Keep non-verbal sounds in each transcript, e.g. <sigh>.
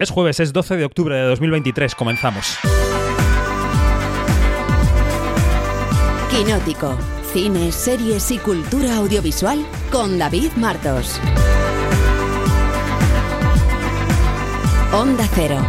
Es jueves, es 12 de octubre de 2023, comenzamos. Quinótico, cine, series y cultura audiovisual con David Martos. Onda Cero.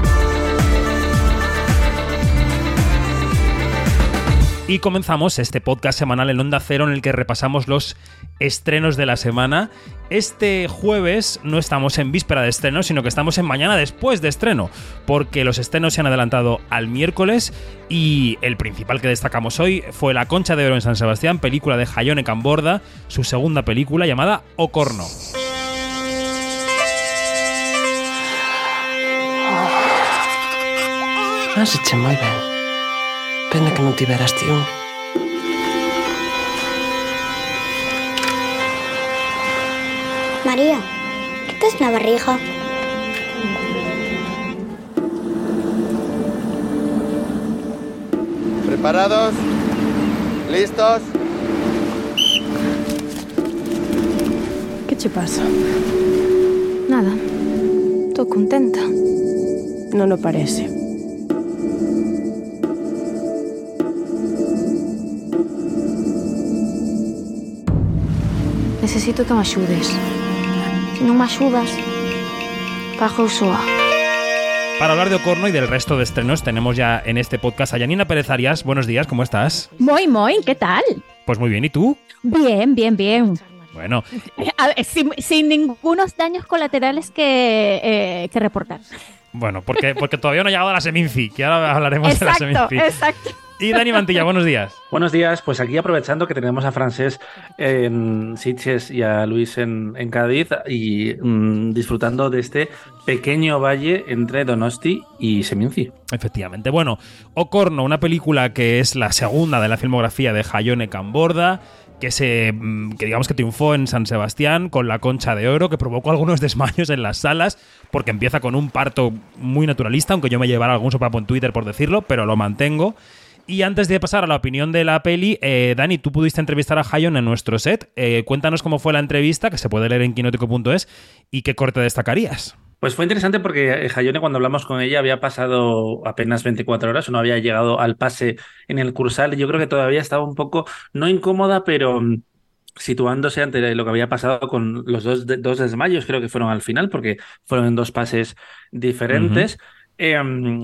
Y comenzamos este podcast semanal en Onda Cero en el que repasamos los estrenos de la semana. Este jueves no estamos en víspera de estreno, sino que estamos en mañana después de estreno, porque los estrenos se han adelantado al miércoles y el principal que destacamos hoy fue La Concha de Oro en San Sebastián, película de Hayone Camborda, su segunda película llamada Ocorno. Has muy bien. Pena que no tiveras tío. María, ¿qué te es la barriga? ¿Preparados? ¿Listos? ¿Qué te pasa? Nada. Tô contenta. Non o parece. Necesito que me axudes. Se non me axudas, pago soa. Para hablar de Ocorno y del resto de estrenos tenemos ya en este podcast a Yanina Pérez Arias. Buenos días, ¿cómo estás? Muy, muy, ¿qué tal? Pues muy bien, ¿y tú? Bien, bien, bien. Bueno, A ver, sin, sin ningunos daños colaterales que, eh, que reportar. bueno, porque, porque todavía no ha llegado a la Seminci, que ahora hablaremos de la Exacto, Seminci. exacto. Y Dani Mantilla, buenos días. Buenos días, pues aquí aprovechando que tenemos a Francés en Sitges y a Luis en, en Cádiz y mm, disfrutando de este pequeño valle entre Donosti y Seminci. Efectivamente. Bueno, Ocorno, una película que es la segunda de la filmografía de Hayone Camborda, que se mm, que digamos que triunfó en San Sebastián con la concha de oro, que provocó algunos <laughs> desmayos en las salas, porque empieza con un parto muy naturalista, aunque yo me llevara algún sopapo en Twitter por decirlo, pero lo mantengo. Y antes de pasar a la opinión de la peli, eh, Dani, tú pudiste entrevistar a Hayon en nuestro set. Eh, cuéntanos cómo fue la entrevista, que se puede leer en quinótico.es, y qué corte destacarías. Pues fue interesante porque eh, Hayone, cuando hablamos con ella, había pasado apenas 24 horas o no había llegado al pase en el cursal. Y yo creo que todavía estaba un poco, no incómoda, pero mm, situándose ante lo que había pasado con los dos, dos desmayos, creo que fueron al final, porque fueron en dos pases diferentes. Eh,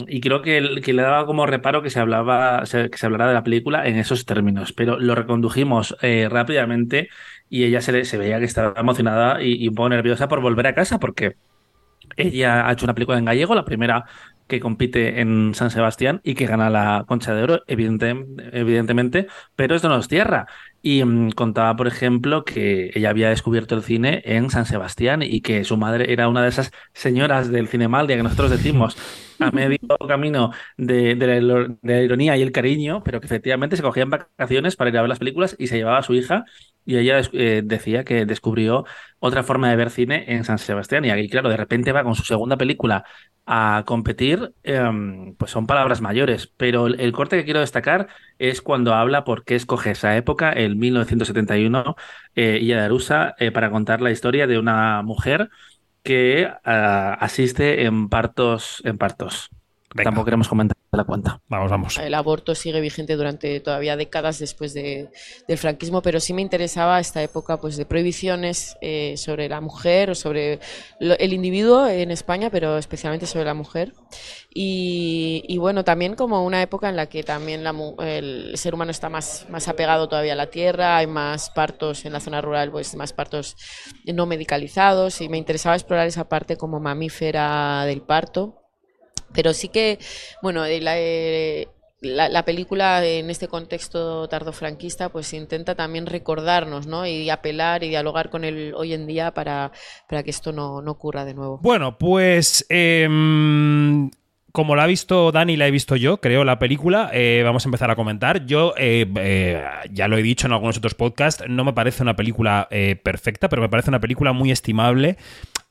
y creo que, le daba como reparo que se hablaba, que se hablara de la película en esos términos, pero lo recondujimos eh, rápidamente y ella se, se veía que estaba emocionada y, un poco nerviosa por volver a casa porque ella ha hecho una película en gallego, la primera que compite en San Sebastián y que gana la Concha de Oro, evidente- evidentemente, pero es Donostierra. Y mm, contaba, por ejemplo, que ella había descubierto el cine en San Sebastián y que su madre era una de esas señoras del cinemaldia que nosotros decimos a medio <laughs> camino de, de la, ilo- de la ironía y el cariño, pero que efectivamente se cogían vacaciones para ir a ver las películas y se llevaba a su hija y ella eh, decía que descubrió otra forma de ver cine en San Sebastián. Y aquí, claro, de repente va con su segunda película a competir, em, pues son palabras mayores. Pero el, el corte que quiero destacar es cuando habla por qué escoge esa época, el 1971, eh, Illa de Arusa, eh, para contar la historia de una mujer que ah, asiste en partos, en partos. Venga. Tampoco queremos comentar la cuenta. Vamos, vamos. El aborto sigue vigente durante todavía décadas después de- del franquismo, pero sí me interesaba esta época pues, de prohibiciones eh, sobre la mujer o sobre lo- el individuo en España, pero especialmente sobre la mujer. Y, y bueno, también como una época en la que también la el ser humano está más, más apegado todavía a la tierra, hay más partos en la zona rural, pues más partos no medicalizados, y me interesaba explorar esa parte como mamífera del parto. Pero sí que, bueno, eh, la, eh, la, la película en este contexto tardofranquista pues intenta también recordarnos, ¿no? Y apelar y dialogar con el hoy en día para, para que esto no, no ocurra de nuevo. Bueno, pues em, como la ha visto Dani la he visto yo, creo, la película, eh, vamos a empezar a comentar. Yo eh, eh, ya lo he dicho en algunos otros podcasts, no me parece una película eh, perfecta, pero me parece una película muy estimable.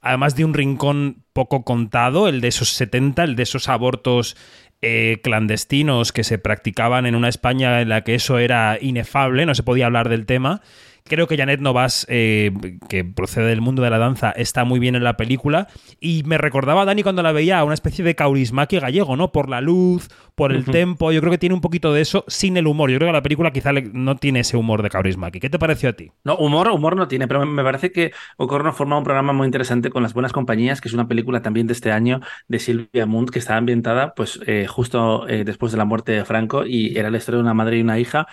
Además de un rincón poco contado, el de esos 70, el de esos abortos eh, clandestinos que se practicaban en una España en la que eso era inefable, no se podía hablar del tema Creo que Janet Novas, eh, que procede del mundo de la danza, está muy bien en la película. Y me recordaba a Dani cuando la veía una especie de Kaurismäki gallego, ¿no? Por la luz, por el tempo. Yo creo que tiene un poquito de eso sin el humor. Yo creo que la película quizá no tiene ese humor de Kaurismäki. ¿Qué te pareció a ti? No, humor, humor no tiene, pero me- parece que Ocorno forma un programa muy interesante con Las Buenas Compañías, que es una película también de este año de Silvia Munt, que estaba ambientada pues eh, justo eh, después de la muerte de Franco y era la historia de una madre y una hija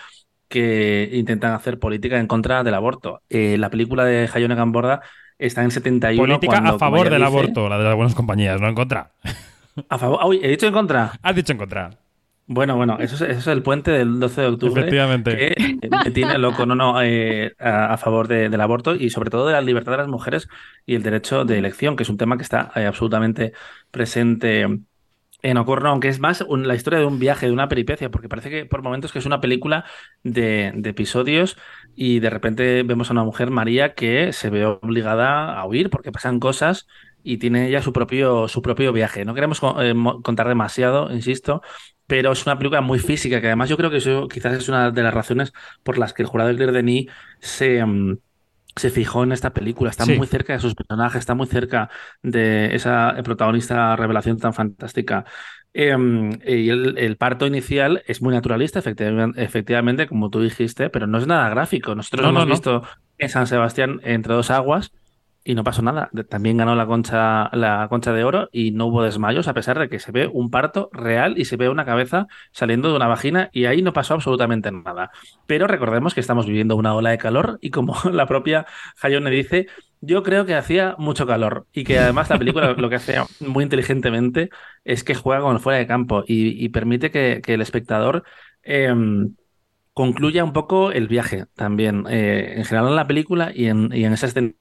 que intentan hacer política en contra del aborto. Eh, la película de Hayone Gamborda está en 71. Política cuando, a favor del dice- aborto, la de las buenas compañías, no en contra. A favor. Uy, he dicho en contra. Has dicho en contra. Bueno, bueno, eso es, eso es el puente del 12 de octubre. Efectivamente. Que me tiene loco, no, no, eh, a, a favor de- del aborto y sobre todo de la libertad de las mujeres y el derecho de elección, que es un tema que está eh, absolutamente presente en Ocorno, aunque es más la historia de un viaje, de una peripecia, porque parece que por momentos que es una película de, episodios y de repente vemos a una mujer, María, que se ve obligada a huir porque pasan cosas y tiene ella su propio, su propio viaje. No queremos eh, contar demasiado, insisto, pero es una película muy física, que además yo creo que eso quizás es una de las razones por las que el jurado de Claire Denis se, mm, se fijó en esta película. Está Sí. muy cerca de sus personajes, está muy cerca de esa protagonista revelación tan fantástica. Em, y el, el parto inicial es muy naturalista, efectivamente, efectivamente, como tú dijiste, pero no es nada gráfico. Nosotros No, hemos no, no. visto en San Sebastián entre dos aguas y no pasó nada. También ganó la concha, la concha de oro y no hubo desmayos, a pesar de que se ve un parto real y se ve una cabeza saliendo de una vagina y ahí no pasó absolutamente nada. Pero recordemos que estamos viviendo una ola de calor y como <laughs> la propia Hayone dice, yo creo que hacía mucho calor y que además la película lo que hace <laughs> muy inteligentemente es que juega con el fuera de campo y, permite que, que el espectador em, concluya un poco el viaje también, eh, en general en la película y en, y en esa escena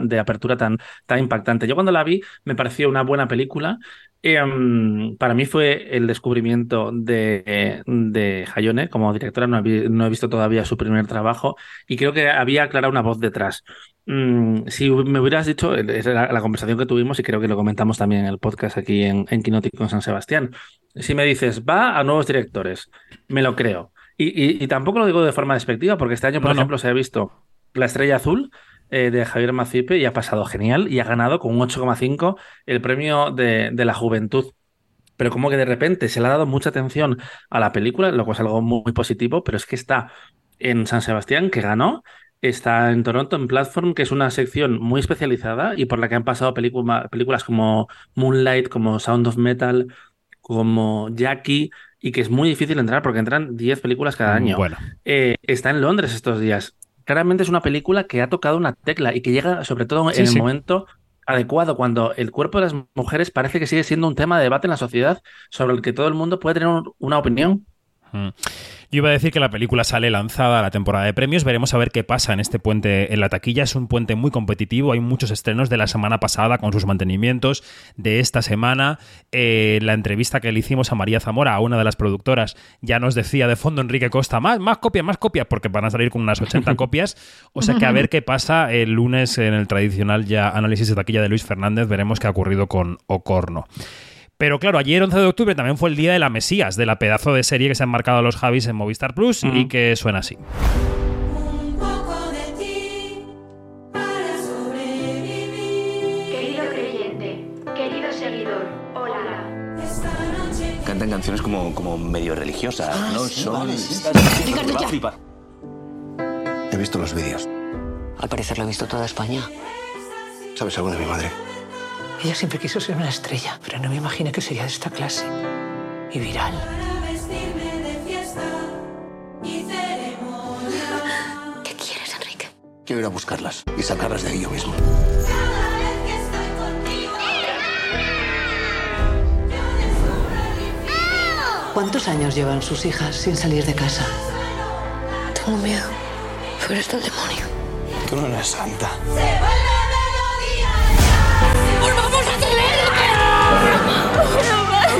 de apertura tan, tan impactante. Yo cuando la vi me pareció una buena película. Em, para mí fue el descubrimiento de, de Hayone como directora. No he, no he visto todavía su primer trabajo y creo que había clara una voz detrás. Mm, si me hubieras dicho, esa era la conversación que tuvimos y creo que lo comentamos también en el podcast aquí en, en Quinótico en San Sebastián. Si me dices, va a nuevos directores, me lo creo. Y, y- y tampoco lo digo de forma despectiva, porque este año, por No, no. ejemplo, se ha visto La Estrella Azul eh, de Javier Macipe y ha pasado genial y ha ganado con un 8,5 el premio de, de la juventud. Pero como que de repente se le ha dado mucha atención a la película, lo cual es algo muy, muy positivo, pero es que está en San Sebastián, que ganó, está en Toronto, en Platform, que es una sección muy especializada y por la que han pasado película- películas como Moonlight, como Sound of Metal, como Jackie, y que es muy difícil entrar porque entran 10 películas cada año. Bueno, Eh, está en Londres estos días. Claramente es una película que ha tocado una tecla y que llega sobre todo Sí, en sí. el momento adecuado, cuando el cuerpo de las mujeres parece que sigue siendo un tema de debate en la sociedad sobre el que todo el mundo puede tener un- una opinión. Mm. Yo iba a decir que la película sale lanzada a la temporada de premios. Veremos a ver qué pasa en este puente en la taquilla. Es un puente muy competitivo. Hay muchos estrenos de la semana pasada con sus mantenimientos. De esta semana, eh, la entrevista que le hicimos a María Zamora, a una de las productoras, ya nos decía de fondo Enrique Costa, más, más copias, más copias, porque van a salir con unas 80 <laughs> copias. O sea que a ver qué pasa el lunes en el tradicional ya análisis de taquilla de Luis Fernández. Veremos qué ha ocurrido con Ocorno. Pero claro, ayer 11 de octubre también fue el día de la Mesías, de la pedazo de serie que se han marcado los Javis en Movistar Plus y Ujú. que suena así. Querido creyente, querido seguidor, hola. Cantan canciones como, como medio religiosas. no son. Ricardo, ya. He visto los vídeos. Al parecer lo he visto toda España. ¿Sabes algo de mi madre? Ella siempre quiso ser una estrella, pero no me imaginé que sería de esta clase. Y viral. ¿Qué quieres, Enrique? Quiero ir a buscarlas y sacarlas de ahí yo mismo. ¿Cuántos años llevan sus hijas sin salir de casa? Tengo miedo. Pero está el demonio. Tú no eres santa.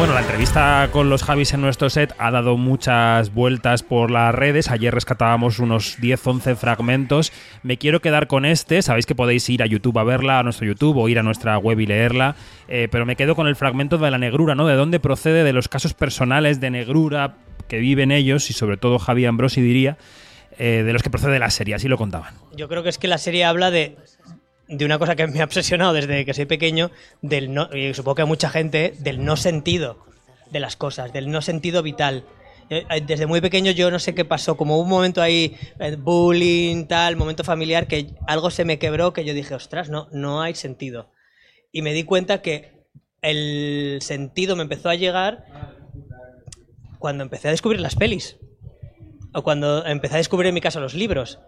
Bueno, la entrevista con los Javis en nuestro set ha dado muchas vueltas por las redes. Ayer rescatábamos unos 10-11 fragmentos. Me quiero quedar con este. Sabéis que podéis ir a YouTube a verla, a nuestro YouTube o ir a nuestra web y leerla. Eh, pero me quedo con el fragmento de la negrura, ¿no? De dónde procede, de los casos personales de negrura que viven ellos y sobre todo Javi Ambrosi diría, eh, de los que procede la serie. Así lo contaban. Yo creo que es que la serie habla de, de una cosa que me ha obsesionado desde que soy pequeño, del no, y supongo que a mucha gente, del no sentido de las cosas, del no sentido vital. Eh, eh, Desde muy pequeño yo no sé qué pasó, como un momento ahí, eh, bullying, tal, momento familiar, que algo se me quebró, que yo dije, ostras, no, no hay sentido. Y me di cuenta que el sentido me empezó a llegar cuando empecé a descubrir las pelis. O cuando empecé a descubrir en mi caso los libros.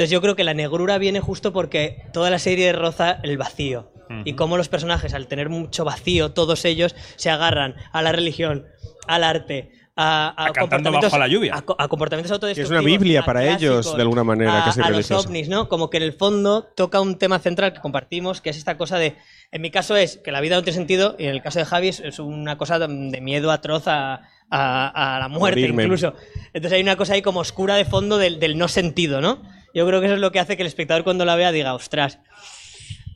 Entonces yo creo que la negrura viene justo porque toda la serie roza el vacío. Y cómo los personajes, al tener mucho vacío, todos ellos se agarran a la religión, al arte, a, comportamientos, bajo la lluvia. a a comportamientos Que es autodestructivos. una Biblia para ellos, de alguna manera, a, casi a los ovnis, ¿no? Como que en el fondo toca un tema central que compartimos, que es esta cosa de. En mi caso es que la vida no tiene sentido, y en el caso de Javi es, es una cosa de de miedo atroz a, a- a la muerte, Morirme. incluso. Entonces hay una cosa ahí como oscura de fondo del, del no sentido, ¿no? Yo creo que eso es lo que hace que el espectador cuando la vea diga, ostras,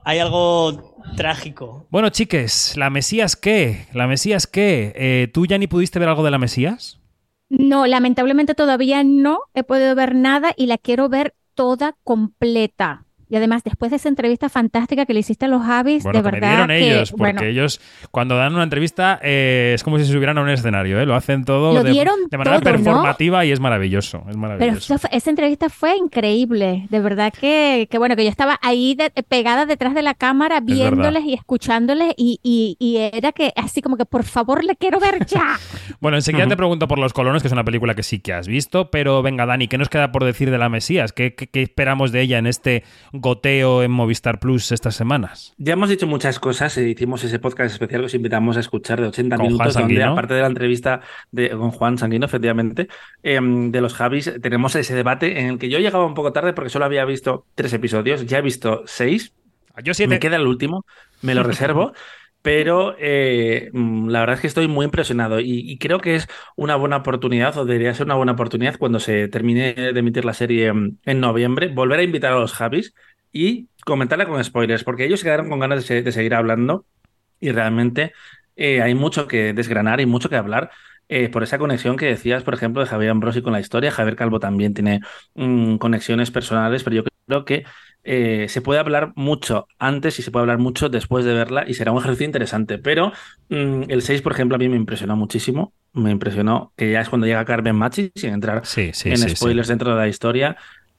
hay algo trágico. Bueno, chiques, ¿la Mesías qué? ¿La Mesías qué? Eh, ¿Tú ya ni pudiste ver algo de la Mesías? No, lamentablemente todavía no he podido ver nada y la quiero ver toda completa. Y además, después de esa entrevista fantástica que le hiciste a los Javis, Bueno, de que me verdad dieron que, ellos, porque bueno, ellos cuando dan una entrevista eh, es como si se subieran a un escenario, ¿eh? lo hacen todo Lo de, dieron de manera todo, ¿no? performativa y es maravilloso, es Pero maravilloso. fue- esa entrevista fue increíble, de verdad que, que bueno, que yo estaba ahí de- pegada detrás de la cámara verdad. viéndoles y escuchándoles y, y- y era que así como que por favor le quiero ver ya. <laughs> Bueno, enseguida te pregunto por Los Colonos, que es una película que sí que has visto, pero venga, Dani, ¿qué nos queda por decir de la Mesías? ¿Qué, qué- qué esperamos de ella en este goteo en Movistar Plus estas semanas? Ya hemos dicho muchas cosas, eh, hicimos ese podcast especial que os invitamos a escuchar de 80 Con Juan minutos, donde aparte de la entrevista de, con Juan Sanguino, efectivamente, eh, de los Javis, tenemos ese debate en el que yo llegaba un poco tarde porque solo había visto tres episodios, ya he visto seis, Yo siete. me queda el último, me lo reservo. <laughs> Pero eh, mm, la verdad es que estoy muy impresionado y, y creo que es una buena oportunidad, o debería ser una buena oportunidad cuando se termine de emitir la serie mm, en noviembre, volver a invitar a los Javis y comentarla con spoilers, porque ellos se quedaron con ganas de, se- de seguir hablando y realmente eh, hay mucho que desgranar y mucho que hablar. eh, por esa conexión que decías, por ejemplo, de Javier Ambrosi con la historia. Javier Calvo también tiene mm, conexiones personales, pero yo creo que eh, se puede hablar mucho antes y se puede hablar mucho después de verla y será un ejercicio interesante. Pero mm, el 6, por ejemplo, a mí me impresionó muchísimo. Me impresionó que ya es cuando llega Carmen Machi, sin entrar Sí, sí, en sí. spoilers dentro de la historia.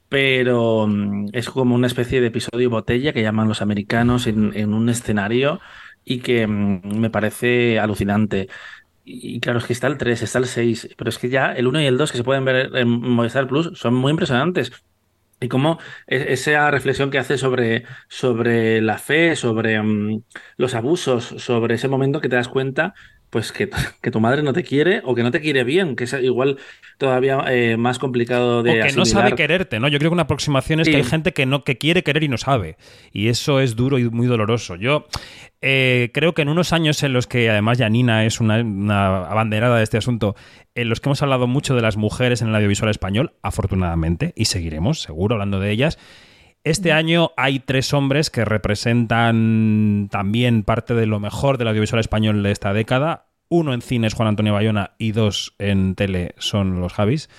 Pero mm, es como una especie de episodio botella que llaman los americanos en, un escenario y que mm, me parece alucinante. Y y claro, es que está el 3, está el 6, pero es que ya el 1 y el 2 que se pueden ver en Movistar Plus son muy impresionantes. Y como e- esa reflexión que hace sobre, sobre la fe, sobre mm, los abusos, sobre ese momento que te das cuenta, pues que, <laughs> que tu madre no te quiere o que no te quiere bien, que es igual todavía eh, más complicado O de que no sabe quererte, ¿no? Yo creo que una aproximación es Sí. que hay gente que no que quiere querer y no sabe. Y eso es duro y muy doloroso. Yo eh, creo que en unos años en los que además Janina es una, una abanderada de este asunto, en los que hemos hablado mucho de las mujeres en el audiovisual español, afortunadamente, y seguiremos, seguro, hablando de ellas. Este año hay tres hombres que representan también parte de lo mejor del audiovisual español de esta década. Uno en cine es Juan Antonio Bayona y dos en tele son los Javis,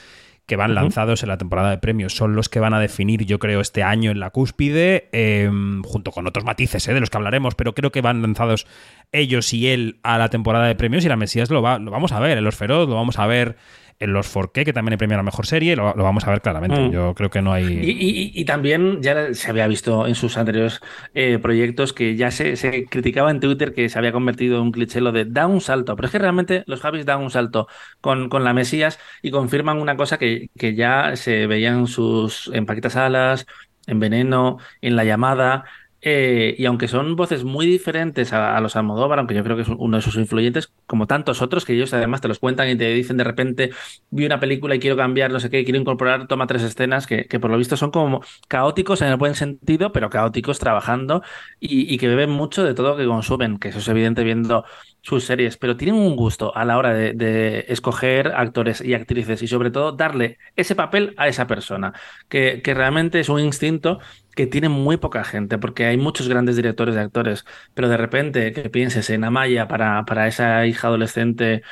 que van lanzados en la temporada de premios. Son los que van a definir, yo creo, este año en la cúspide, eh, junto con otros matices eh, de los que hablaremos, pero creo que van lanzados ellos y él a la temporada de premios y la Mesías lo, va, lo vamos a ver en Los Feroz, lo vamos a ver en Los Forqué, que también hay premio a la mejor serie, lo, lo vamos a ver claramente. Mm. Yo creo que no hay... Y, y- y también ya se había visto en sus anteriores eh, proyectos que ya se, se criticaba en Twitter que se había convertido en un cliché lo de da un salto, pero es que realmente los Javis dan un salto con, con la Mesías y confirman una cosa que, que ya se veía en sus en Paquitas Alas, en Veneno, en La Llamada. Eh, y aunque son voces muy diferentes a, los Almodóvar, aunque yo creo que es uno de sus influyentes, como tantos otros que ellos además te los cuentan y te dicen de repente vi una película y quiero cambiar, no sé qué, quiero incorporar, toma tres escenas que, que por lo visto son como caóticos en el buen sentido, pero caóticos trabajando y, y que beben mucho de todo lo que consumen, que eso es evidente viendo sus series, pero tienen un gusto a la hora de, de escoger actores y actrices y sobre todo darle ese papel a esa persona, que, que realmente es un instinto que tiene muy poca gente, porque hay muchos grandes directores de actores, pero de repente que pienses en Amaya para, para esa hija adolescente,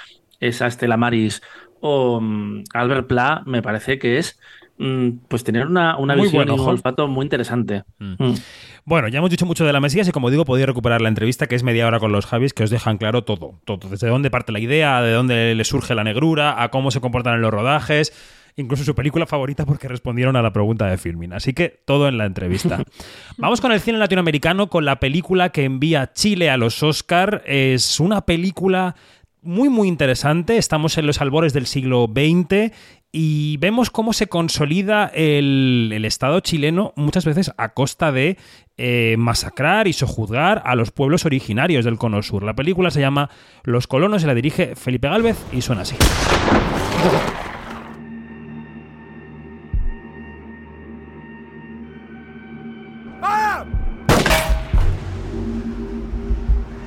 esa Estela Maris o mm, Albert Pla, me parece que es mm, pues tener una, una Muy visión y un olfato muy interesante. Mm. Bueno, ya hemos dicho mucho de la Mesías y como digo, podéis recuperar la entrevista que es media hora con los Javis que os dejan claro todo, todo, desde dónde parte la idea, de dónde le surge la negrura, a cómo se comportan en los rodajes, incluso su película favorita porque respondieron a la pregunta de Filmin. Así que todo en la entrevista. <laughs> Vamos con el cine latinoamericano, con la película que envía Chile a los Oscar. Es una película muy, muy interesante. Estamos en los albores del siglo XX y vemos cómo se consolida el, el Estado chileno muchas veces a costa de eh, masacrar y sojuzgar a los pueblos originarios del Cono Sur. La película se llama Los colonos y la dirige Felipe Gálvez y suena así.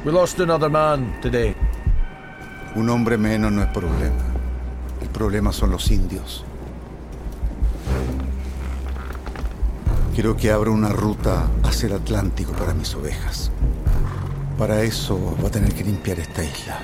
We lost another man today. Un hombre menos no es problema. El problema son los indios. Quiero que abra una ruta hacia el Atlántico para mis ovejas. Para eso va a tener que limpiar esta isla.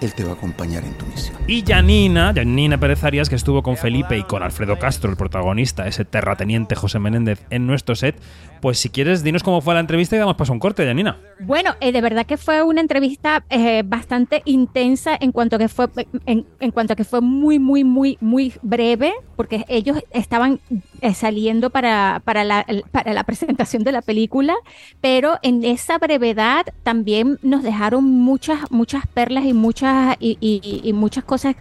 Él te va a acompañar en tu misión. Y Janina, Janina Pérez Arias, que estuvo con Felipe y con Alfredo Castro, el protagonista, ese terrateniente José Menéndez, en nuestro set. Pues si quieres, dinos cómo fue la entrevista y damos paso a un corte, Janina. Bueno, eh, de verdad que fue una entrevista eh, bastante intensa en cuanto a que fue en, cuanto a que fue muy muy muy muy breve porque ellos estaban eh, saliendo para, para, la, para la <laughs> presentación de la película, pero en esa brevedad también nos dejaron muchas muchas perlas y muchas y, y- y muchas cosas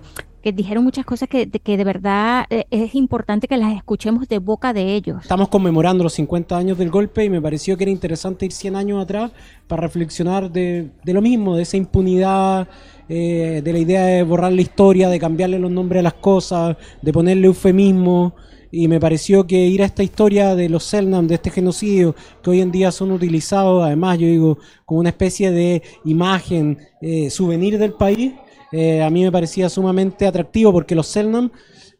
dijeron muchas cosas que, que de verdad eh, es importante que las escuchemos de boca de ellos. Estamos conmemorando los 50 años del golpe y me pareció que era interesante ir 100 años atrás para reflexionar de, de lo mismo, de esa impunidad, eh, de la idea de borrar la historia, de cambiarle los nombres a las cosas, de ponerle eufemismo. Y me pareció que ir a esta historia de los Selnam, de este genocidio, que hoy en día son utilizados, además, yo digo, como una especie de imagen, eh, souvenir del país, eh, a mí me parecía sumamente atractivo porque los Selnam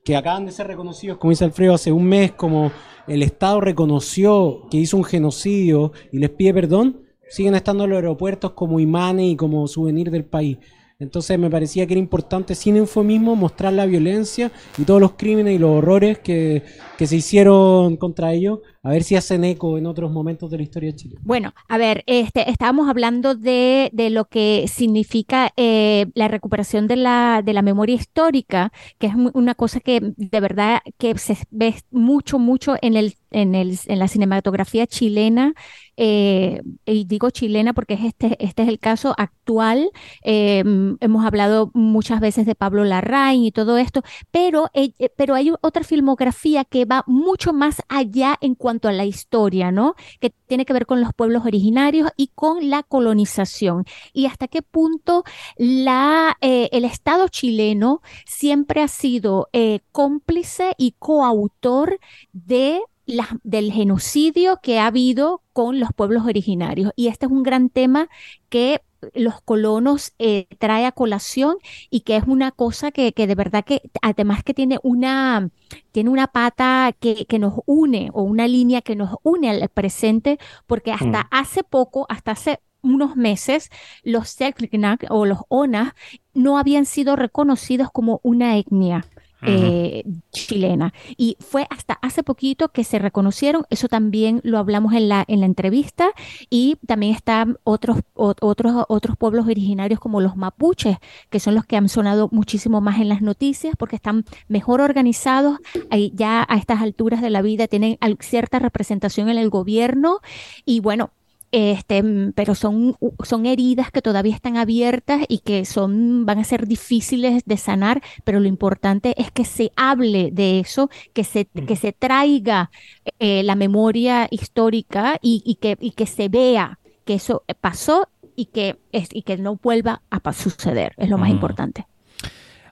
que acaban de ser reconocidos, como dice Alfredo, hace un mes, como el Estado reconoció que hizo un genocidio y les pide perdón, siguen estando en los aeropuertos como imanes y como souvenir del país. Entonces me parecía que era importante, sin eufemismo, mostrar la violencia y todos los crímenes y los horrores que, que se hicieron contra ellos, a ver si hacen eco en otros momentos de la historia de Chile. Bueno, a ver, este, estábamos hablando de, de lo que significa eh, la recuperación de la, de la memoria histórica, que es una cosa que de verdad que se ve mucho, mucho en el, en el, en la cinematografía chilena. Eh, y digo chilena porque es este, este es el caso actual. Eh, hemos hablado muchas veces de Pablo Larraín y todo esto, pero, eh, pero hay otra filmografía que va mucho más allá en cuanto a la historia, ¿no? Que tiene que ver con los pueblos originarios y con la colonización. Y hasta qué punto la, el Estado chileno siempre ha sido cómplice y coautor de la- del genocidio que ha habido con los pueblos originarios. Y este es un gran tema que los colonos eh, trae a colación y que es una cosa que, que de verdad que además que tiene una, tiene una pata que, que nos une o una línea que nos une al presente, porque hasta Mm. hace poco, hasta hace unos meses, los Selknam o los Onas no habían sido reconocidos como una etnia. Eh, chilena. Y fue hasta hace poquito que se reconocieron eso también lo hablamos en la en la entrevista y también están otros otros otros pueblos originarios como los mapuches que son los que han sonado muchísimo más en las noticias porque están mejor organizados ahí ya a estas alturas de la vida tienen cierta representación en el gobierno y bueno este, mm, pero son, son heridas que todavía están abiertas y que son, van a ser difíciles de sanar, pero lo importante es que se hable de eso, que se, que se traiga eh, la memoria histórica y, y que, y que se vea que eso pasó y que, es, y que no vuelva a suceder, es lo más Ujú. importante.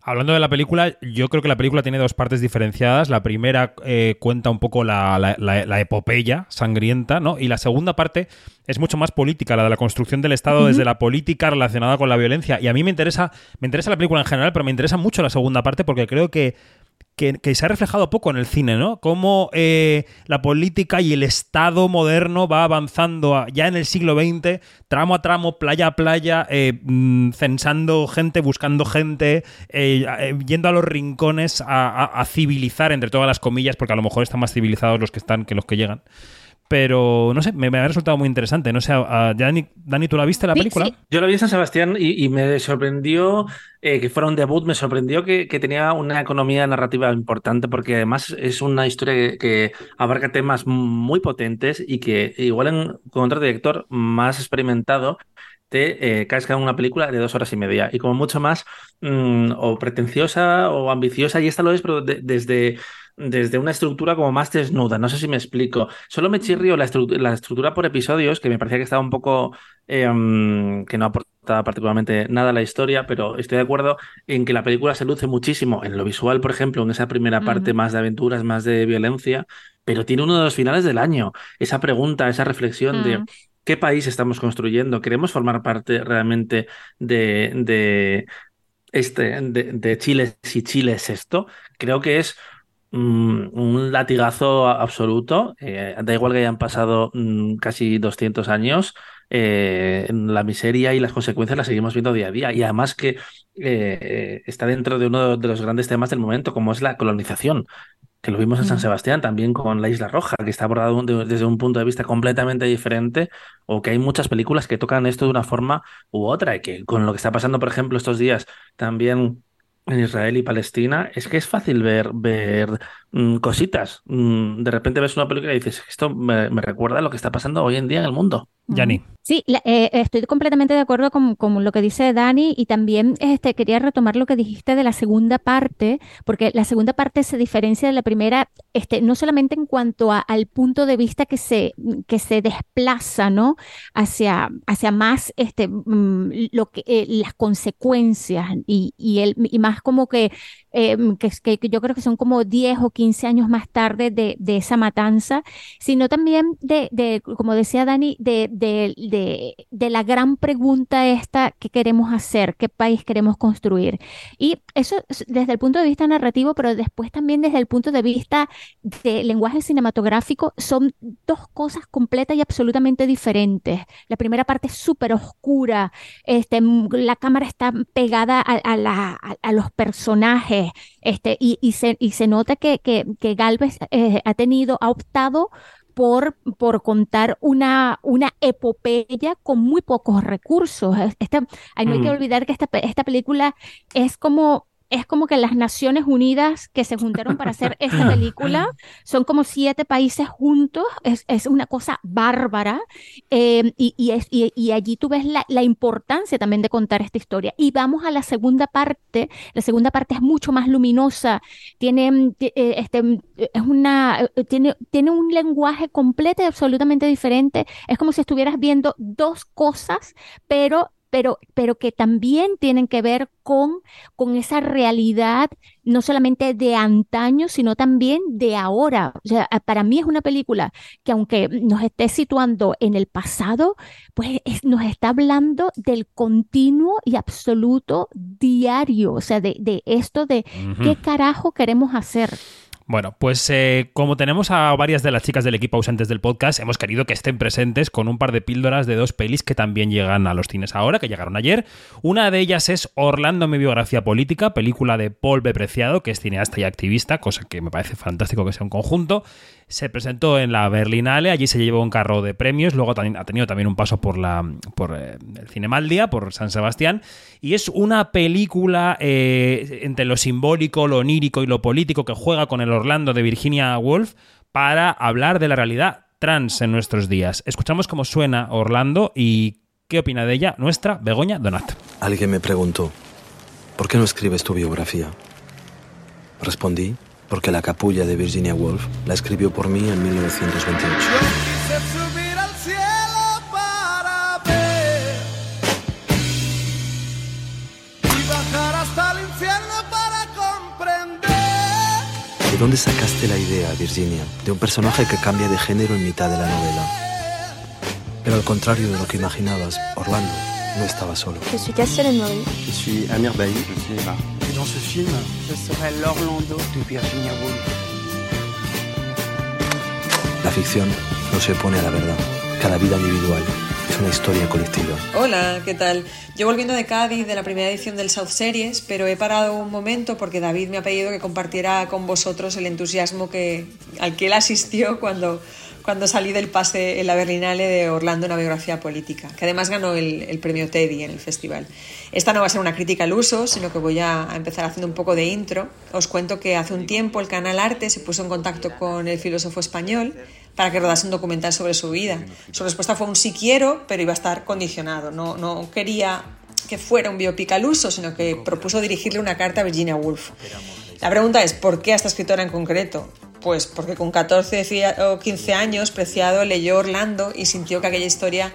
Hablando de la película, yo creo que la película tiene dos partes diferenciadas. La primera eh, cuenta un poco la, la- la- la epopeya sangrienta, ¿no? Y la segunda parte es mucho más política, la de la construcción del Estado desde la política relacionada con la violencia. Y a mí me interesa, me interesa la película en general, pero me interesa mucho la segunda parte porque creo que que, se ha reflejado poco en el cine, ¿no? Cómo eh, la política y el Estado moderno va avanzando ya en el siglo XX, tramo a tramo, playa a playa, eh, mm, censando gente, buscando gente, eh, yendo a los rincones a civilizar, entre todas las comillas, porque a lo mejor están más civilizados los que están que los que llegan. Pero, no sé, me, me ha resultado muy interesante. No sé, a- Dani, Dani, ¿tú la viste la película? Yo lo vi en San Sebastián y, y me sorprendió eh, que fuera un debut, me sorprendió que, que tenía una economía narrativa importante porque además es una historia que, que abarca temas muy potentes y que igual en- con otro director más experimentado te eh, caes en una película de dos horas y media y como mucho más mm, o pretenciosa o ambiciosa y esta lo es pero de- desde desde una estructura como más desnuda, no sé si me explico. Solo me chirrió la, estru- la estructura por episodios, que me parecía que estaba un poco, eh, mm, que no aportaba particularmente nada a la historia, pero estoy de acuerdo en que la película se luce muchísimo en lo visual, por ejemplo, en esa primera parte más de aventuras, más de violencia, pero tiene uno de los finales del año, esa pregunta, esa reflexión de... Mm. ¿Qué país estamos construyendo? ¿Queremos formar parte realmente de, de, este, de, de Chile si Chile es esto? Creo que es mm, un latigazo absoluto. Eh, da igual que hayan pasado mm, casi 200 años, eh, la miseria y las consecuencias las seguimos viendo día a día. Y además que eh, está dentro de uno de los grandes temas del momento, como es la colonización. Que lo vimos en San Mm. Sebastián también con La Isla Roja, que está abordado de- desde un punto de vista completamente diferente, o que hay muchas películas que tocan esto de una forma u otra, y que con lo que está pasando, por ejemplo, estos días también en Israel y Palestina, es que es fácil ver, ver mm, cositas. Mm, de repente ves una película y dices, esto me, me recuerda a lo que está pasando hoy en día en el mundo. Yanni. Sí, la- eh, estoy completamente de acuerdo con, con lo que dice Dani y también este, quería retomar lo que dijiste de la segunda parte, porque la segunda parte se diferencia de la primera, este, no solamente en cuanto a- al punto de vista que se, que se desplaza, ¿no? Hacia, hacia más este, mm, lo que, eh, las consecuencias y, y, el, y más como que, eh, que, que- yo creo que son como 10 o 15 años más tarde de, de esa matanza, sino también de, de, como decía Dani, de, de, la gran pregunta esta que queremos hacer, qué país queremos construir. Y eso es desde el punto de vista narrativo, pero después también desde el punto de vista de lenguaje cinematográfico, son dos cosas completas y absolutamente diferentes. La primera parte es súper oscura, este, la cámara está pegada a, a la- a- a los personajes, este, y, y se, y se nota que, que, que Galvez eh, ha tenido, ha optado por, por contar una, una epopeya con muy pocos recursos. Es- Esta, no hay que Mm. olvidar que esta, esta película es como, es como que las Naciones Unidas que se juntaron para hacer esta <laughs> película son como siete países juntos, es, es una cosa bárbara. eh, y, y, es- y- y allí tú ves la, la importancia también de contar esta historia. Y vamos a la segunda parte. La segunda parte es mucho más luminosa, tiene, ti- eh, este, mm, es una, eh, tiene, tiene un lenguaje completo y absolutamente diferente. Es como si estuvieras viendo dos cosas, pero, pero, pero que también tienen que ver con, con esa realidad, no solamente de antaño, sino también de ahora. O sea, a- para mí es una película que aunque nos esté situando en el pasado, pues es- nos está hablando del continuo y absoluto diario, o sea, de, de esto de qué carajo queremos hacer. Bueno, pues eh, como tenemos a varias de las chicas del equipo ausentes del podcast, hemos querido que estén presentes con un par de píldoras de dos pelis que también llegan a los cines ahora, que llegaron ayer. Una de ellas es Orlando, mi biografía política, película de Paul B. Preciado, que es cineasta y activista, cosa que me parece fantástico que sea un conjunto. Se presentó en la Berlinale, allí se llevó un carro de premios, luego también ha tenido también un paso por la por eh, el Cinemaldia, por San Sebastián, y es una película eh, entre lo simbólico, lo onírico y lo político que juega con el Orlando de Virginia Woolf para hablar de la realidad trans en nuestros días. Escuchamos cómo suena Orlando y qué opina de ella nuestra Begoña Donat. Alguien me preguntó, ¿por qué no escribes tu biografía? Respondí, porque la capulla de Virginia Woolf la escribió por mí en 1928. ¿De dónde sacaste la idea, Virginia, de un personaje que cambia de género en mitad de la novela? Pero al contrario de lo que imaginabas, Orlando no estaba solo. Je suis Cassiel Emery. Je suis Amir Bailly, le cinéma. Et dans ce film, je serai l'Orlando de Virginia Woolf. La ficción no se opone a la verdad. Cada vida individual es una historia colectiva. Hola, ¿qué tal? Yo volviendo de Cádiz de la primera edición del South Series, pero he parado un momento porque David me ha pedido que compartiera con vosotros el entusiasmo que, al que él asistió cuando, cuando salí del pase en la Berlinale de Orlando, una biografía política, que además ganó el, premio Teddy en el festival. Esta no va a ser una crítica al uso, sino que voy a empezar haciendo un poco de intro. Os cuento que hace un tiempo el canal Arte se puso en contacto con el filósofo español para que rodase un documental sobre su vida. Su respuesta fue un sí quiero, pero iba a estar condicionado. No, no quería que fuera un biopic al uso, sino que propuso dirigirle una carta a Virginia Woolf. La pregunta es, ¿por qué a esta escritora en concreto? Pues porque con 14 o 15 años Preciado leyó Orlando y sintió que aquella historia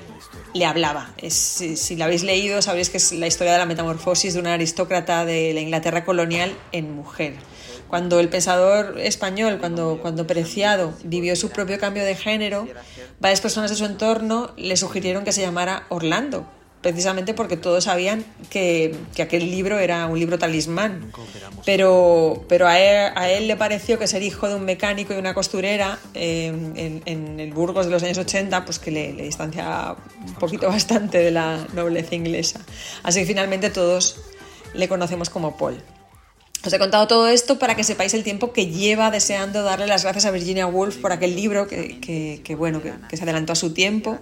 le hablaba. Es- si, si la habéis leído, sabréis que es la historia de la metamorfosis de una aristócrata de la Inglaterra colonial en mujer. Cuando el pensador español, cuando, cuando Preciado vivió su propio cambio de género, varias personas de su entorno le sugirieron que se llamara Orlando, precisamente porque todos sabían que, que aquel libro era un libro talismán. Pero, pero a, él, a él le pareció que ser hijo de un mecánico y una costurera eh, en, en el Burgos de los años 80, pues que le, le distancia un poquito bastante de la nobleza inglesa. Así que finalmente todos le conocemos como Paul. Os he contado todo esto para que sepáis el tiempo que lleva deseando darle las gracias a Virginia Woolf por aquel libro que, que- que, bueno, que, que se adelantó a su tiempo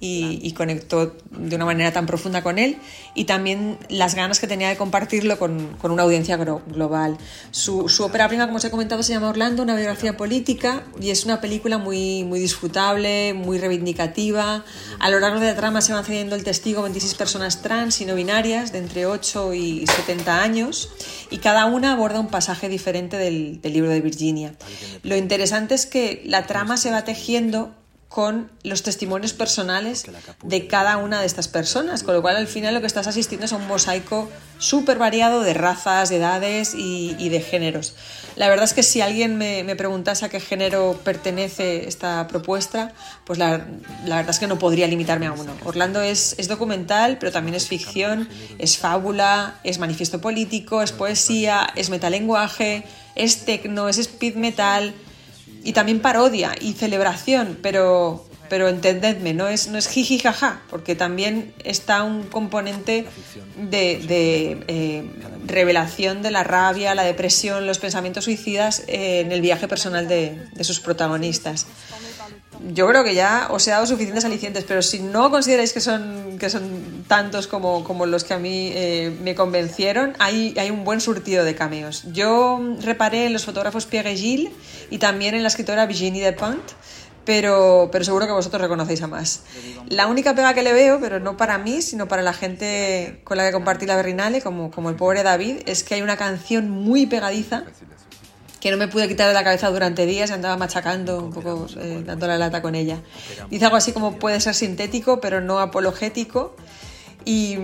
y, y conectó de una manera tan profunda con él y también las ganas que tenía de compartirlo con, con una audiencia global. Su, su ópera prima, como os he comentado, se llama Orlando, una biografía política y es una película muy, muy disfrutable, muy reivindicativa. A lo largo de la trama se van cediendo el testigo 26 personas trans y no binarias de entre 8 y 70 años y cada una aborda un pasaje diferente del, del libro de Virginia. Lo interesante es que la trama se va tejiendo con los testimonios personales de cada una de estas personas, con lo cual al final lo que estás asistiendo es a un mosaico súper variado de razas, de edades y, y de géneros. La verdad es que si alguien me, me preguntase a qué género pertenece esta propuesta, pues la, la verdad es que no podría limitarme a uno. Orlando es, es documental, pero también es ficción, es fábula, es manifiesto político, es poesía, es metalenguaje, es tecno, es speed metal, y también parodia y celebración, pero, pero entendedme, no es, no es jiji jaja, porque también está un componente de, de, eh, revelación de la rabia, la depresión, los pensamientos suicidas eh, en el viaje personal de, de sus protagonistas. Yo creo que ya os he dado suficientes alicientes, pero si no consideráis que son, que son tantos como, como los que a mí eh, me convencieron, hay, hay un buen surtido de cameos. Yo reparé en los fotógrafos Pierre Gilles y también en la escritora Virginie Despentes, pero, pero seguro que vosotros reconocéis a más. La única pega que le veo, pero no para mí, sino para la gente con la que compartí la Berrinale, como, como el pobre David, es que hay una canción muy pegadiza que no me pude quitar de la cabeza durante días, andaba machacando, un poco eh, dando la lata con ella. Dice algo así como puede ser sintético, pero no apologético. Y,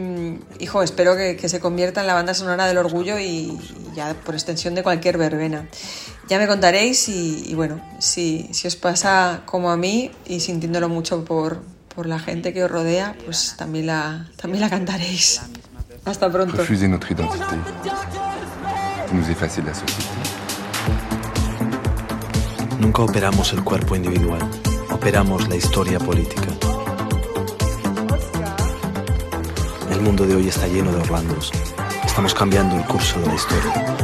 y, jo, espero que, que se convierta en la banda sonora del orgullo y, y ya por extensión de cualquier verbena. Ya me contaréis y, y bueno, si, si os pasa como a mí y sintiéndolo mucho por, por la gente que os rodea, pues también la, también la cantaréis. Hasta pronto. Refuser notre identité. Nous effacer de la société. Nunca operamos el cuerpo individual, operamos la historia política. El mundo de hoy está lleno de Orlandos. Estamos cambiando el curso de la historia.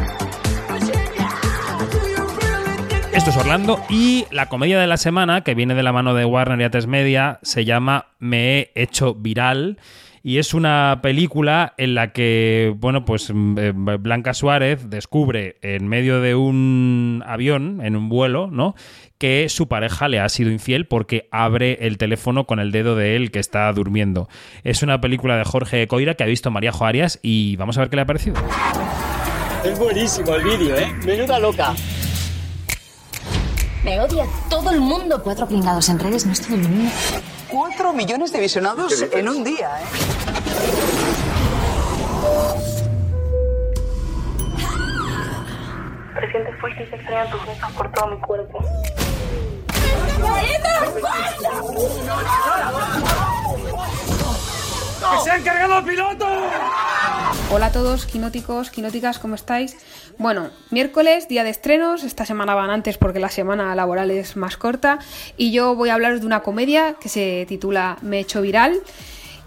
Esto es Orlando y la comedia de la semana, que viene de la mano de Warner y A3 Media, se llama Me he hecho viral. Y es una película en la que, bueno, pues eh, Blanca Suárez descubre en medio de un avión, en un vuelo, ¿no? Que su pareja le ha sido infiel porque abre el teléfono con el dedo de él que está durmiendo. Es una película de Jorge Coira que ha visto María Arias y vamos a ver qué le ha parecido. Es buenísimo el vídeo, ¿eh? Menuda loca. Me odia todo el mundo. Cuatro pringados en redes no es todo el mundo. Cuatro millones de visionados en un día, ¿eh? Presiente fuerte y se extrañan tus besos por todo mi cuerpo. ¡Que se han cargado al piloto! Hola a todos, quinóticos, quinóticas, ¿cómo estáis? Bueno, miércoles, día de estrenos, esta semana van antes porque la semana laboral es más corta y yo voy a hablaros de una comedia que se titula Me he hecho viral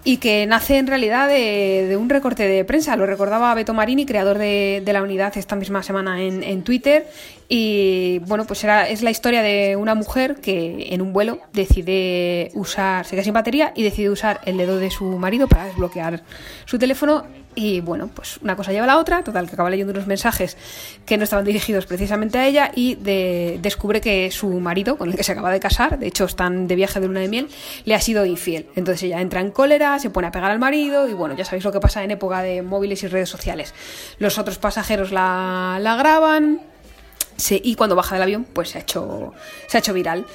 y que nace en realidad de, un recorte de prensa. Lo recordaba Beto Marini, creador de, la unidad esta misma semana en, en Twitter. Y bueno, pues era, es la historia de una mujer que en un vuelo decide usar, se queda sin batería y decide usar el dedo de su marido para desbloquear su teléfono. Y bueno, pues una cosa lleva a la otra, total, que acaba leyendo unos mensajes que no estaban dirigidos precisamente a ella y de- descubre que su marido, con el que se acaba de casar, de hecho están de viaje de luna de miel, le ha sido infiel. Entonces ella entra en cólera, se pone a pegar al marido y bueno, ya sabéis lo que pasa en época de móviles y redes sociales. Los otros pasajeros la, la graban, y cuando baja del avión, pues se ha hecho, se ha hecho viral.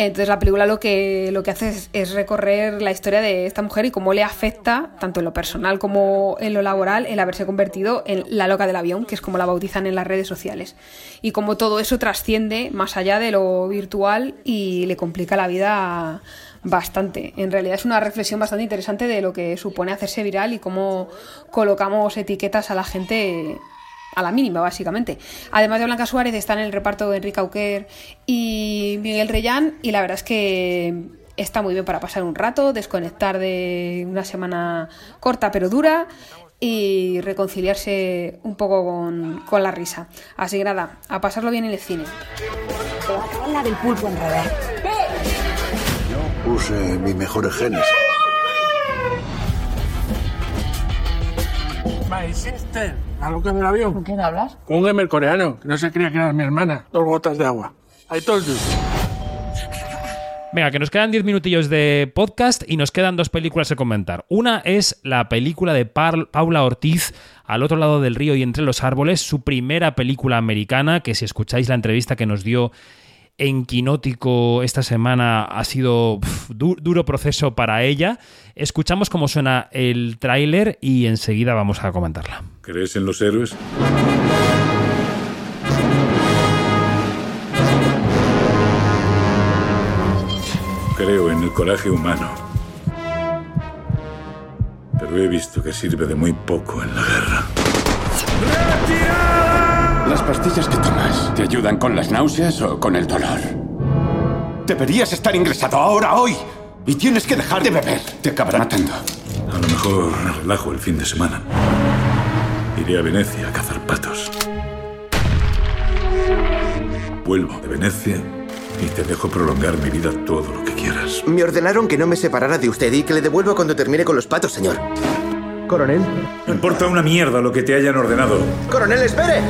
Entonces la película lo que, lo que hace es, es recorrer la historia de esta mujer y cómo le afecta, tanto en lo personal como en lo laboral, el haberse convertido en la loca del avión, que es como la bautizan en las redes sociales. Y cómo todo eso trasciende más allá de lo virtual y le complica la vida bastante. En realidad es una reflexión bastante interesante de lo que supone hacerse viral y cómo colocamos etiquetas a la gente a la mínima, básicamente. Además de Blanca Suárez, están en el reparto Enrique Auquer y Miguel Reyán, y la verdad es que está muy bien para pasar un rato, desconectar de una semana corta pero dura y reconciliarse un poco con, con la risa. Así que nada, a pasarlo bien en el cine. Va a la del pulpo en revés. Puse mis mejores genes. My sister. ¿A lo que del avión? ¿Con quién hablas? Con un gamer coreano, que no se creía que era mi hermana. Dos gotas de agua. I told you. Venga, que nos quedan 10 minutillos de podcast y nos quedan dos películas que comentar. Una es la película de Paula Ortiz, Al otro lado del río y entre los árboles, su primera película americana, que si escucháis la entrevista que nos dio en Quinótico esta semana ha sido duro proceso para ella. Escuchamos cómo suena el tráiler y enseguida vamos a comentarla. ¿Crees en los héroes? Creo en el coraje humano. Pero he visto que sirve de muy poco en la guerra. ¿Las pastillas que tomas te ayudan con las náuseas o con el dolor? Deberías estar ingresado ahora, hoy. Y tienes que dejar de beber. Te acabará matando. A lo mejor me relajo el fin de semana. Iré a Venecia a cazar patos. Vuelvo de Venecia y te dejo prolongar mi vida todo lo que quieras. Me ordenaron que no me separara de usted y que le devuelva cuando termine con los patos, señor. Coronel. Me importa una mierda lo que te hayan ordenado. Coronel, espere.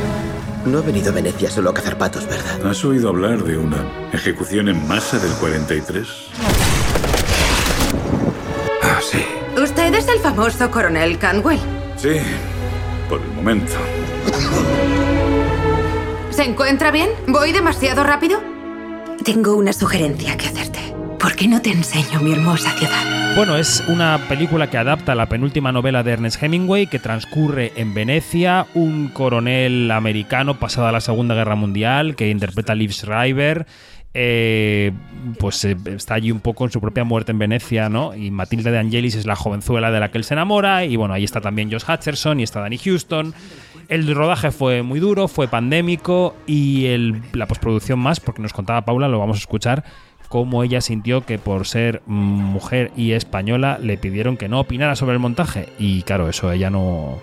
No he venido a Venecia solo a cazar patos, ¿verdad? ¿Has oído hablar de una ejecución en masa del 43? Ah, sí. Usted es el famoso coronel Canwell. Sí, por el momento. ¿Se encuentra bien? ¿Voy demasiado rápido? Tengo una sugerencia que hacerte. ¿Por qué no te enseño mi hermosa ciudad? Bueno, es una película que adapta la penúltima novela de Ernest Hemingway que transcurre en Venecia, un coronel americano pasada la Segunda Guerra Mundial que interpreta a Liv Schreiber. eh, pues eh, está allí un poco en su propia muerte en Venecia, ¿no? Y Matilde de Angelis es la jovenzuela de la que él se enamora. Y bueno, ahí está también Josh Hutcherson y está Danny Houston. El rodaje fue muy duro, fue pandémico y la postproducción más, porque nos contaba Paula, lo vamos a escuchar, cómo ella sintió que por ser mujer y española le pidieron que no opinara sobre el montaje. Y claro, eso ella no,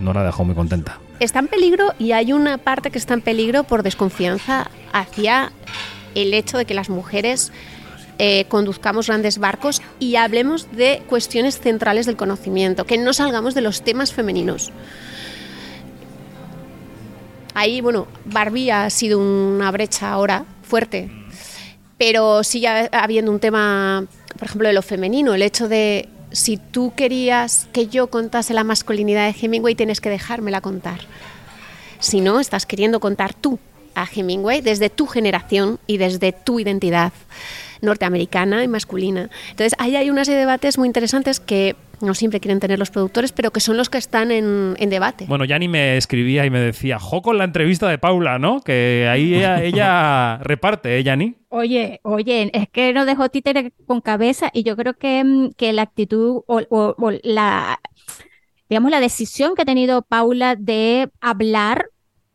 no la dejó muy contenta. está en peligro y hay una parte que está en peligro por desconfianza hacia el hecho de que las mujeres eh, conduzcamos grandes barcos y hablemos de cuestiones centrales del conocimiento, que no salgamos de los temas femeninos. Ahí, bueno, Barbie ha sido una brecha ahora fuerte, pero sigue habiendo un tema, por ejemplo, de lo femenino, el hecho de si tú querías que yo contase la masculinidad de Hemingway, tienes que dejármela contar. Si no, estás queriendo contar tú a Hemingway desde tu generación y desde tu identidad norteamericana y masculina. Entonces, ahí hay una serie de debates muy interesantes que no siempre quieren tener los productores, pero que son los que están en, en debate. Bueno, Yanni me escribía y me decía, jo con la entrevista de Paula, ¿no? Que ahí ella, <laughs> ella reparte, ¿eh, Yanni? Oye, oye, es que no dejó títere con cabeza y yo creo que, mm, que la actitud o, o- o la, digamos, la decisión que ha tenido Paula de hablar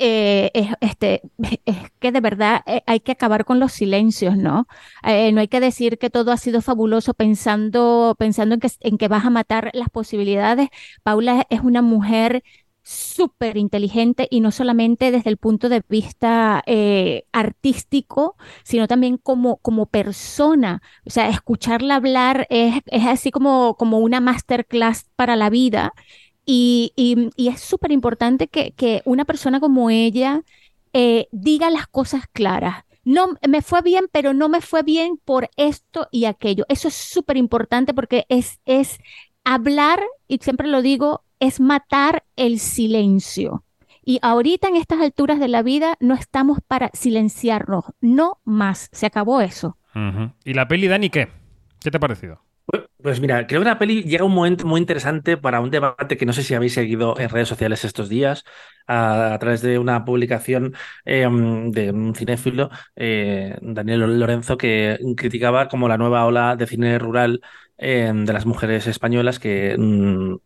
eh, es, este, <laughs> es que de verdad eh, hay que acabar con los silencios, ¿no? Eh, no hay que decir que todo ha sido fabuloso pensando, pensando en que, en que vas a matar las posibilidades. Paula es una mujer súper inteligente y no solamente desde el punto de vista eh, artístico, sino también como, como persona. O sea, escucharla hablar es, es así como, como una masterclass para la vida. Y, y- es súper importante que, que una persona como ella eh, diga las cosas claras. No, me fue bien, pero no me fue bien por esto y aquello. Eso es súper importante porque es, es hablar, y siempre lo digo, es matar el silencio. Y ahorita en estas alturas de la vida no estamos para silenciarnos, no más. Se acabó eso. ¿Y la peli, Dani, qué? ¿Qué te ha parecido? Pues mira, creo que la peli llega un momento muy interesante para un debate que no sé si habéis seguido en redes sociales estos días, a, través de una publicación eh, de un cinéfilo, eh, Daniel Lorenzo, que criticaba como la nueva ola de cine rural eh, de las mujeres españolas que mm,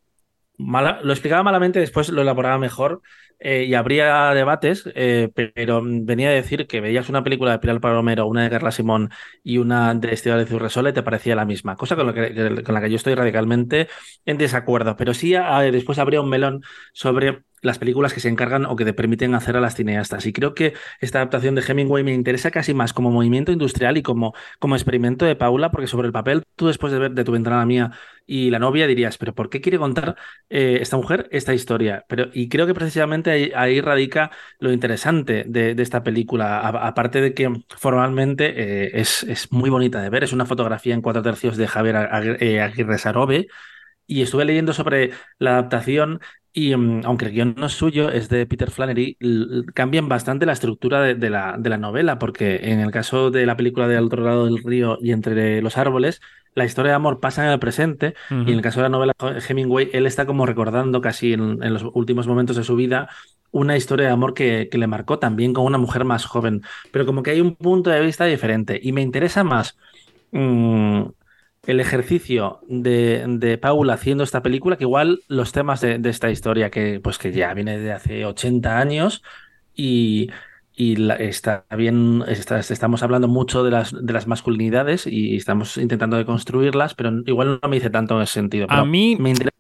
lo explicaba malamente, después lo elaboraba mejor eh, y habría debates, eh, pero venía a decir que veías una película de Pilar Palomero, una de Carla Simón y una de Estíbaliz Urresola y te parecía la misma, cosa con la que, con la que yo estoy radicalmente en desacuerdo, pero sí ah, después habría un melón sobre las películas que se encargan o que te permiten hacer a las cineastas. Y creo que esta adaptación de Hemingway me interesa casi más como movimiento industrial y como, como experimento de Paula, porque sobre el papel, tú después de ver de tu ventana mía y la novia dirías, pero ¿por qué quiere contar eh, esta mujer esta historia? Pero, y creo que precisamente ahí, radica lo interesante de, esta película, aparte de que formalmente eh, es, es muy bonita de ver, es una fotografía en cuatro tercios de Javier Aguirre, eh, Sarobe, y estuve leyendo sobre la adaptación y mm, aunque el guion no es suyo, es de Peter Flannery, cambian bastante la estructura de, de la, de la novela, porque en el caso de la película de Al otro lado del río y entre los árboles, la historia de amor pasa en el presente y en el caso de la novela Hemingway, él está como recordando casi en, en los últimos momentos de su vida una historia de amor que, que le marcó también con una mujer más joven, pero como que hay un punto de vista diferente y me interesa más mm, el ejercicio de, de Paula haciendo esta película que igual los temas de, de esta historia que pues que ya viene de hace 80 años y, y la- está bien, está- estamos hablando mucho de las, de las masculinidades y estamos intentando deconstruirlas, pero igual no me dice tanto en ese sentido. A mí- me interesa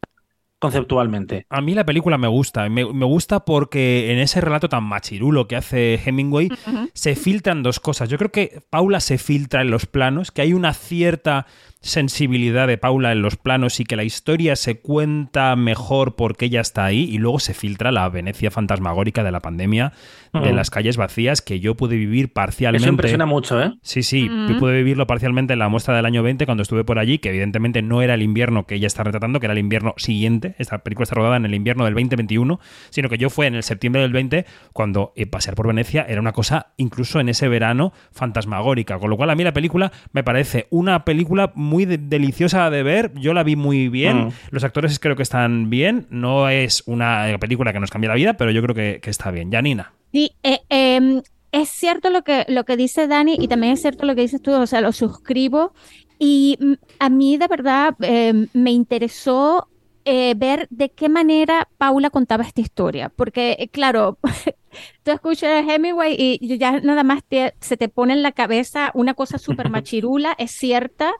conceptualmente. A mí la película me gusta. Me, me gusta porque en ese relato tan machirulo que hace Hemingway se filtran dos cosas. Yo creo que Paula se filtra en los planos, que hay una cierta sensibilidad de Paula en los planos y que la historia se cuenta mejor porque ella está ahí y luego se filtra la Venecia fantasmagórica de la pandemia, de las calles vacías que yo pude vivir parcialmente. Eso impresiona mucho, ¿eh? Sí, sí, yo pude vivirlo parcialmente en la muestra del año 20 cuando estuve por allí, que evidentemente no era el invierno que ella está retratando, que era el invierno siguiente. Esta película está rodada en el invierno del 2021, sino que yo fue en el septiembre del 20 cuando eh, pasear por Venecia era una cosa incluso en ese verano fantasmagórica. Con lo cual a mí la película me parece una película muy de- deliciosa de ver. Yo la vi muy bien. Mm. Los actores creo que están bien. No es una eh, película que nos cambie la vida, pero yo creo que, que está bien. Janina. Sí, eh, em, es cierto lo que, lo que dice Dani y también es cierto lo que dices tú, o sea, lo suscribo. Y mm, a mí de verdad em, me interesó eh, ver de qué manera Paula contaba esta historia, porque eh, claro, <laughs> tú escuchas a Hemingway y ya nada más te- se te pone en la cabeza una cosa súper machirula, es cierta.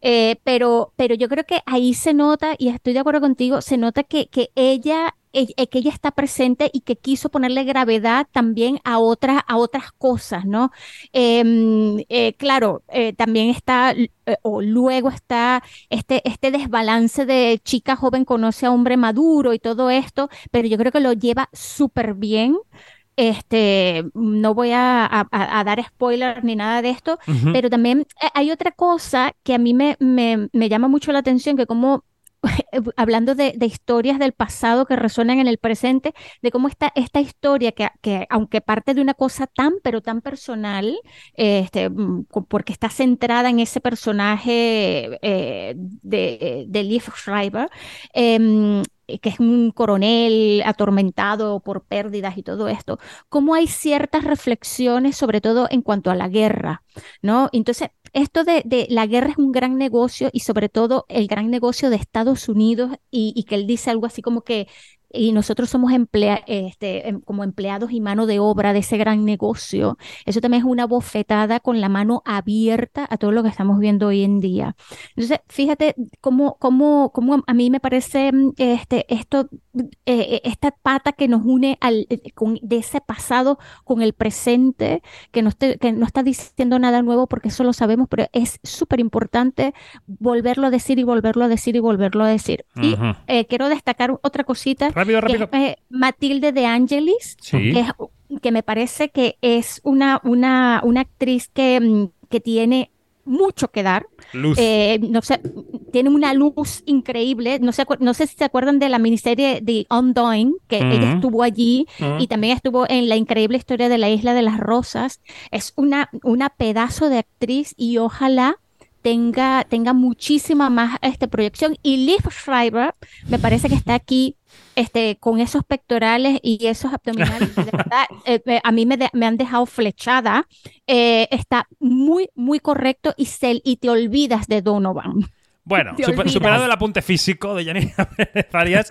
Eh, pero, pero yo creo que ahí se nota, y estoy de acuerdo contigo, se nota que, que ella, eh, eh, que ella está presente y que quiso ponerle gravedad también a otras, a otras cosas, ¿no? Em, eh, claro, también está, o luego está este, este desbalance de chica joven conoce a hombre maduro y todo esto, pero yo creo que lo lleva súper bien. Este, no voy a, a- a- a dar spoiler ni nada de esto, pero también hay otra cosa que a mí me, me, me llama mucho la atención, que como <laughs> hablando de, de, historias del pasado que resuenan en el presente, de cómo está esta historia que, que aunque parte de una cosa tan, pero tan personal, este, mm, porque está centrada en ese personaje eh, de, de Liv Schreiber, eh, que es un coronel atormentado por pérdidas y todo esto, cómo hay ciertas reflexiones, sobre todo en cuanto a la guerra, ¿no? Entonces, esto de, de, la guerra es un gran negocio y sobre todo el gran negocio de Estados Unidos y, y, que él dice algo así como que y nosotros somos emplea este, em, como empleados y mano de obra de ese gran negocio. Eso también es una bofetada con la mano abierta a todo lo que estamos viendo hoy en día. Entonces, fíjate cómo, cómo, cómo a mí me parece mm, este, esto, eh, esta pata que nos une al, eh, con, de ese pasado con el presente, que no, que no está diciendo nada nuevo porque eso lo sabemos, pero es súper importante volverlo a decir y volverlo a decir y volverlo a decir. Uh -huh. Y eh, quiero destacar otra cosita rápido, rápido. Eh, Matilde de Angelis, sí. que, es, que, me parece que es una, una, una actriz que, mm, que tiene mucho que dar. Eh, no sé, tiene una luz increíble. No sé, no sé si se acuerdan de la miniserie The Undoing, que Mm. uh -huh. ella estuvo allí uh -huh. y también estuvo en la increíble historia de la Isla de las Rosas. Es una, una pedazo de actriz y ojalá tenga, tenga muchísima más este, proyección. Y Liv Schreiber me parece que está aquí este, con esos pectorales y esos abdominales, de <laughs> verdad, eh, a mí me, de, me, han dejado flechada, eh, está muy, muy correcto y, se, y te olvidas de Donovan. Bueno, <laughs> super, superado el apunte físico de Janina <laughs> Arias.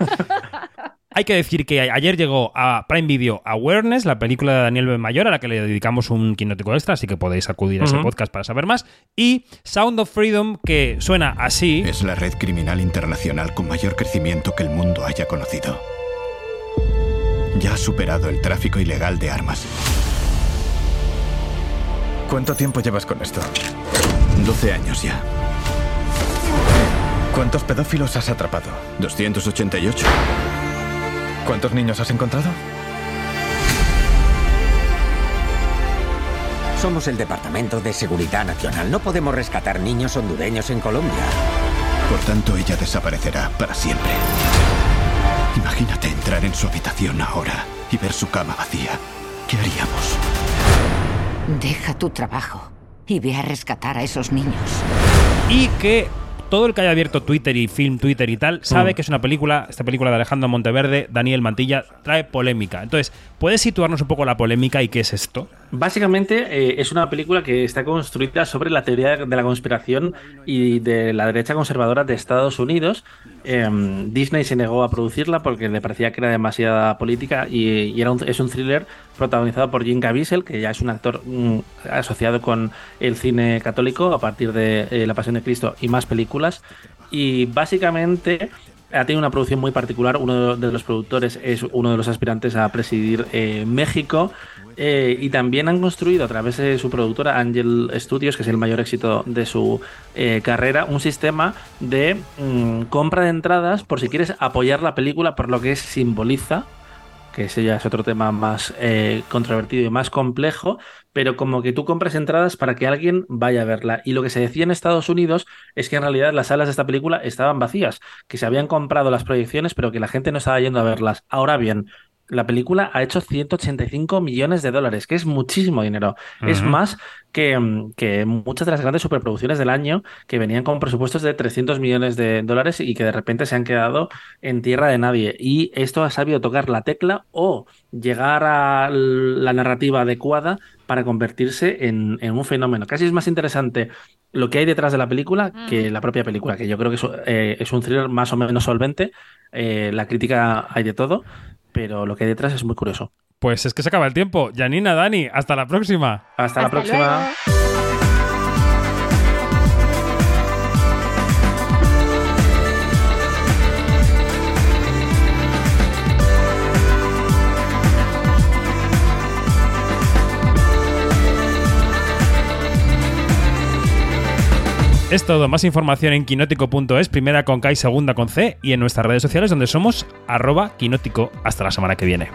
Hay que decir que ayer llegó a Prime Video Awareness, la película de Daniel B. Mayor, a la que le dedicamos un quinótico extra, así que podéis acudir a ese uh -huh. podcast para saber más. Y Sound of Freedom, que suena así. Es la red criminal internacional con mayor crecimiento que el mundo haya conocido. Ya ha superado el tráfico ilegal de armas. ¿Cuánto tiempo llevas con esto? 12 años ya. ¿Cuántos pedófilos has atrapado? 288. ¿Cuántos niños has encontrado? Somos el Departamento de Seguridad Nacional. No podemos rescatar niños hondureños en Colombia. Por tanto, ella desaparecerá para siempre. Imagínate entrar en su habitación ahora y ver su cama vacía. ¿Qué haríamos? Deja tu trabajo y ve a rescatar a esos niños. Y que todo el que haya abierto Twitter y film Twitter y tal sabe mm. que es una película, esta película de Alejandro Monteverde, Daniel Mantilla, trae polémica. Entonces, ¿puedes situarnos un poco la polémica y qué es esto? Básicamente eh, es una película que está construida sobre la teoría de la conspiración y de la derecha conservadora de Estados Unidos. Eh, Disney se negó a producirla porque le parecía que era demasiada política y, es un thriller protagonizado por Jim Caviezel, que ya es un actor mm, asociado con el cine católico a partir de eh, La Pasión de Cristo y más películas. Y básicamente ha tenido una producción muy particular. Uno de los productores es uno de los aspirantes a presidir eh, México. Eh, y también han construido a través de su productora Angel Studios, que es el mayor éxito de su eh, carrera, un sistema de mmm, compra de entradas por si quieres apoyar la película por lo que simboliza que ese ya es otro tema más controvertido y más complejo, pero como que tú compras entradas para que alguien vaya a verla. Y lo que se decía en Estados Unidos es que en realidad las salas de esta película estaban vacías, que se habían comprado las proyecciones, pero que la gente no estaba yendo a verlas. Ahora bien, la película ha hecho 185 millones de dólares, que es muchísimo dinero. Uh -huh. Es más que, que, muchas de las grandes superproducciones del año que venían con presupuestos de 300 millones de dólares y que de repente se han quedado en tierra de nadie. Y esto ha sabido tocar la tecla o llegar a la narrativa adecuada para convertirse en, en un fenómeno. Casi es más interesante lo que hay detrás de la película que la propia película, que yo creo que es, eh, es un thriller más o menos solvente. Eh, la crítica hay de todo, pero lo que hay detrás es muy curioso. Pues es que se acaba el tiempo. Janina, Dani, hasta la próxima. Hasta, hasta la próxima. Luego. Es todo, más información en quinótico.es, primera con K y segunda con C, y en nuestras redes sociales donde somos arroba quinótico. Hasta la semana que viene.